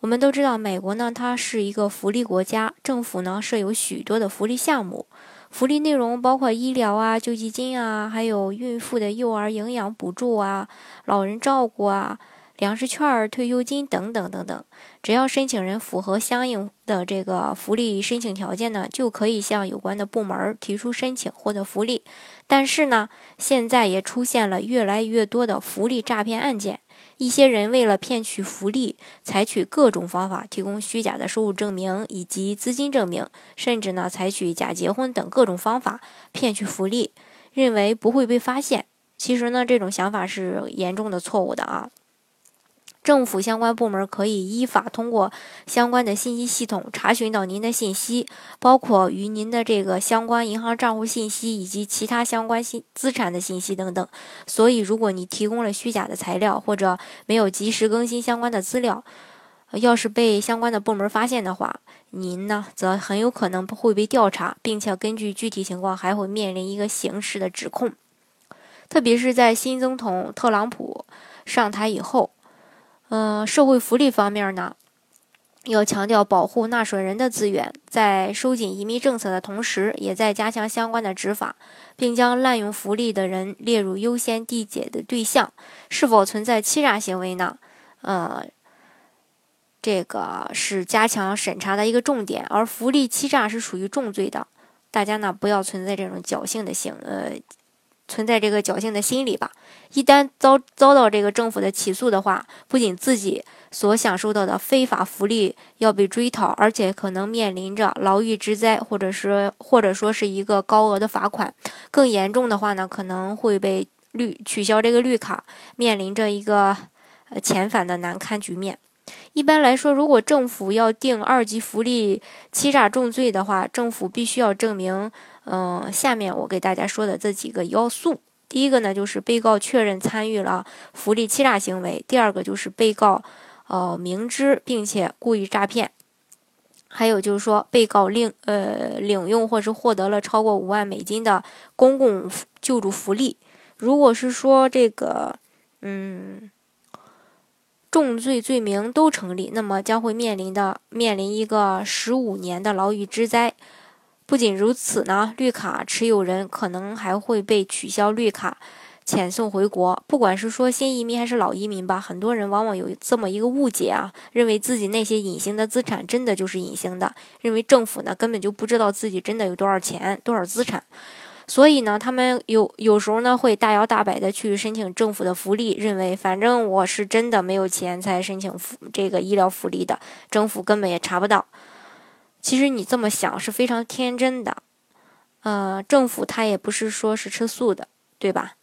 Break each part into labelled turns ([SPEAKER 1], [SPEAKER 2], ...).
[SPEAKER 1] 我们都知道，美国呢，它是一个福利国家，政府呢设有许多的福利项目，福利内容包括医疗啊、救济金啊，还有孕妇的幼儿营养补助啊、老人照顾啊、粮食券、退休金等等等等。只要申请人符合相应的这个福利申请条件呢，就可以向有关的部门提出申请获得福利。但是呢，现在也出现了越来越多的福利诈骗案件。一些人为了骗取福利，采取各种方法，提供虚假的收入证明以及资金证明，甚至呢采取假结婚等各种方法骗取福利，认为不会被发现。其实呢，这种想法是严重的错误的啊。政府相关部门可以依法通过相关的信息系统查询到您的信息，包括与您的这个相关银行账户信息以及其他相关信资产的信息等等。所以，如果你提供了虚假的材料或者没有及时更新相关的资料，要是被相关的部门发现的话，您呢则很有可能会被调查，并且根据具体情况还会面临一个刑事的指控。特别是在新总统特朗普上台以后。嗯，社会福利方面呢，要强调保护纳税人的资源，在收紧移民政策的同时，也在加强相关的执法，并将滥用福利的人列入优先递解的对象。是否存在欺诈行为呢？呃，这个是加强审查的一个重点，而福利欺诈是属于重罪的，大家呢不要存在这种侥幸的行呃。存在这个侥幸的心理吧，一旦遭遭到这个政府的起诉的话，不仅自己所享受到的非法福利要被追讨，而且可能面临着牢狱之灾，或者是或者说是一个高额的罚款。更严重的话呢，可能会被绿取消这个绿卡，面临着一个呃遣返的难堪局面。一般来说，如果政府要定二级福利欺诈重罪的话，政府必须要证明。嗯，下面我给大家说的这几个要素，第一个呢就是被告确认参与了福利欺诈行为；第二个就是被告呃明知并且故意诈骗；还有就是说被告领呃领用或是获得了超过五万美金的公共救助福利。如果是说这个嗯重罪罪名都成立，那么将会面临的面临一个十五年的牢狱之灾。不仅如此呢，绿卡持有人可能还会被取消绿卡，遣送回国。不管是说新移民还是老移民吧，很多人往往有这么一个误解啊，认为自己那些隐形的资产真的就是隐形的，认为政府呢根本就不知道自己真的有多少钱、多少资产，所以呢，他们有有时候呢会大摇大摆的去申请政府的福利，认为反正我是真的没有钱才申请福这个医疗福利的，政府根本也查不到。其实你这么想是非常天真的，呃，政府他也不是说是吃素的，对吧？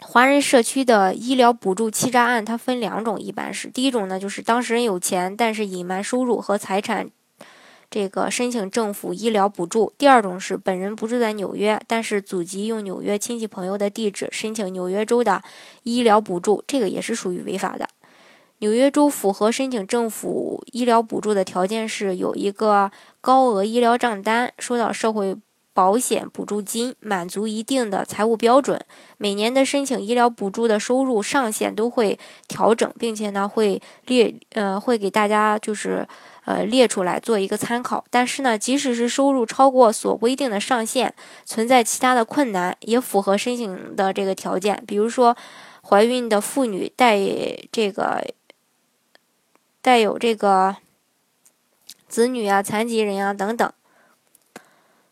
[SPEAKER 1] 华人社区的医疗补助欺诈案，它分两种，一般是第一种呢，就是当事人有钱，但是隐瞒收入和财产，这个申请政府医疗补助；第二种是本人不住在纽约，但是祖籍用纽约亲戚朋友的地址申请纽约州的医疗补助，这个也是属于违法的。纽约州符合申请政府医疗补助的条件是有一个高额医疗账单，收到社会保险补助金，满足一定的财务标准。每年的申请医疗补助的收入上限都会调整，并且呢会列呃会给大家就是呃列出来做一个参考。但是呢，即使是收入超过所规定的上限，存在其他的困难，也符合申请的这个条件。比如说，怀孕的妇女带这个。带有这个子女啊、残疾人啊等等，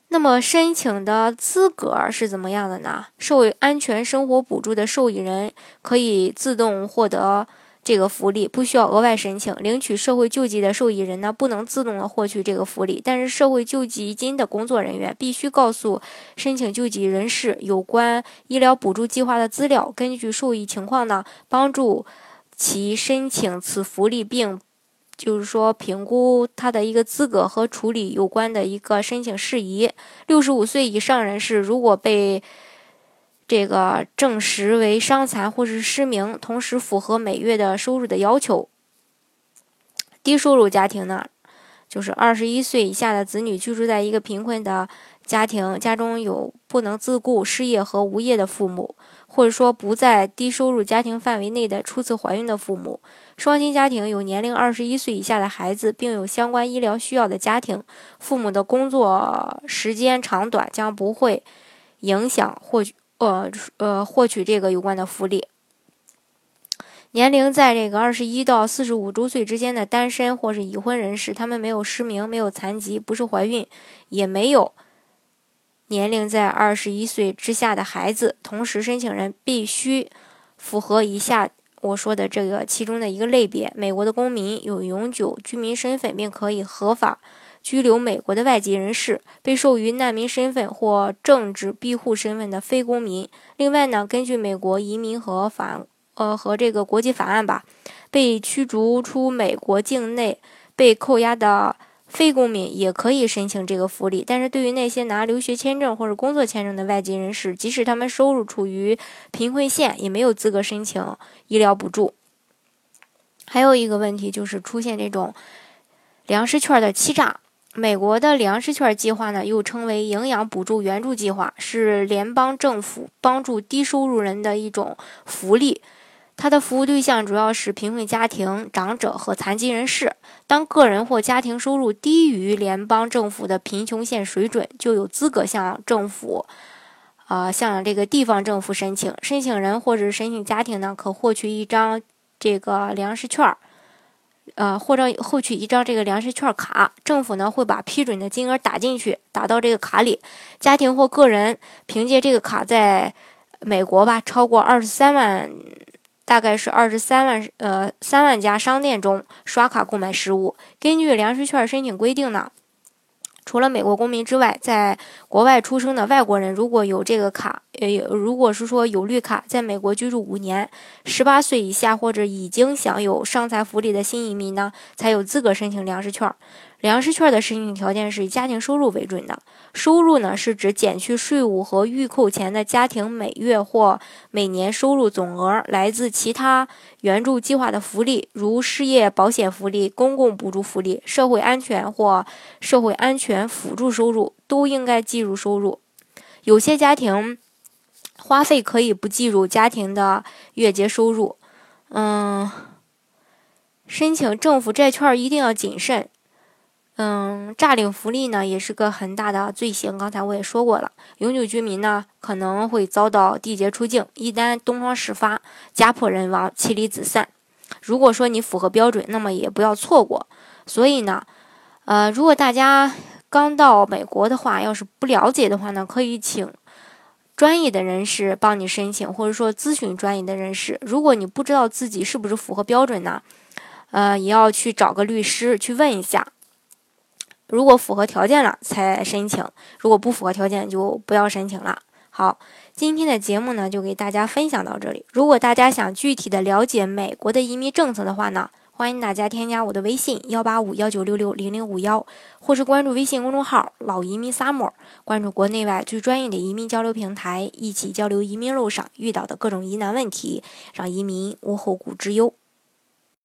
[SPEAKER 1] 那么申请的资格是怎么样的呢？受安全生活补助的受益人可以自动获得这个福利，不需要额外申请。领取社会救济的受益人呢，不能自动的获取这个福利，但是社会救济金的工作人员必须告诉申请救济人士有关医疗补助计划的资料，根据受益情况呢，帮助。其申请此福利并就是说评估他的一个资格和处理有关的一个申请事宜。六十五岁以上人士如果被这个证实为伤残或是失明，同时符合每月的收入的要求，低收入家庭呢，就是二十一岁以下的子女居住在一个贫困的家庭，家中有不能自顾、失业和无业的父母。或者说不在低收入家庭范围内的初次怀孕的父母，双亲家庭有年龄二十一岁以下的孩子，并有相关医疗需要的家庭，父母的工作时间长短将不会影响或呃呃获取这个有关的福利。年龄在这个二十一到四十五周岁之间的单身或是已婚人士，他们没有失明，没有残疾，不是怀孕，也没有。年龄在二十一岁之下的孩子，同时申请人必须符合以下我说的这个其中的一个类别：美国的公民，有永久居民身份并可以合法拘留美国的外籍人士，被授予难民身份或政治庇护身份的非公民。另外呢，根据美国移民和法呃和这个国际法案吧，被驱逐出美国境内被扣押的。非公民也可以申请这个福利，但是对于那些拿留学签证或者工作签证的外籍人士，即使他们收入处于贫困线，也没有资格申请医疗补助。还有一个问题就是出现这种粮食券的欺诈。美国的粮食券计划呢，又称为营养补助援助计划，是联邦政府帮助低收入人的一种福利。它的服务对象主要是贫困家庭、长者和残疾人士。当个人或家庭收入低于联邦政府的贫穷线水准，就有资格向政府，呃，向这个地方政府申请。申请人或者申请家庭呢，可获取一张这个粮食券儿，呃，或者获取一张这个粮食券卡。政府呢会把批准的金额打进去，打到这个卡里。家庭或个人凭借这个卡，在美国吧，超过二十三万。大概是二十三万呃三万家商店中刷卡购买食物。根据粮食券申请规定呢，除了美国公民之外，在国外出生的外国人如果有这个卡，呃，如果是说有绿卡，在美国居住五年，十八岁以下或者已经享有伤残福利的新移民呢，才有资格申请粮食券。粮食券的申请条件是以家庭收入为准的。收入呢，是指减去税务和预扣前的家庭每月或每年收入总额。来自其他援助计划的福利，如失业保险福利、公共补助福利、社会安全或社会安全辅助收入，都应该计入收入。有些家庭花费可以不计入家庭的月结收入。嗯，申请政府债券一定要谨慎。嗯，诈领福利呢，也是个很大的罪行。刚才我也说过了，永久居民呢可能会遭到缔结出境，一旦东窗事发，家破人亡，妻离子散。如果说你符合标准，那么也不要错过。所以呢，呃，如果大家刚到美国的话，要是不了解的话呢，可以请专业的人士帮你申请，或者说咨询专业的人士。如果你不知道自己是不是符合标准呢，呃，也要去找个律师去问一下。如果符合条件了才申请，如果不符合条件就不要申请了。好，今天的节目呢就给大家分享到这里。如果大家想具体的了解美国的移民政策的话呢，欢迎大家添加我的微信幺八五幺九六六零零五幺，或是关注微信公众号“老移民 summer”，关注国内外最专业的移民交流平台，一起交流移民路上遇到的各种疑难问题，让移民无后顾之忧。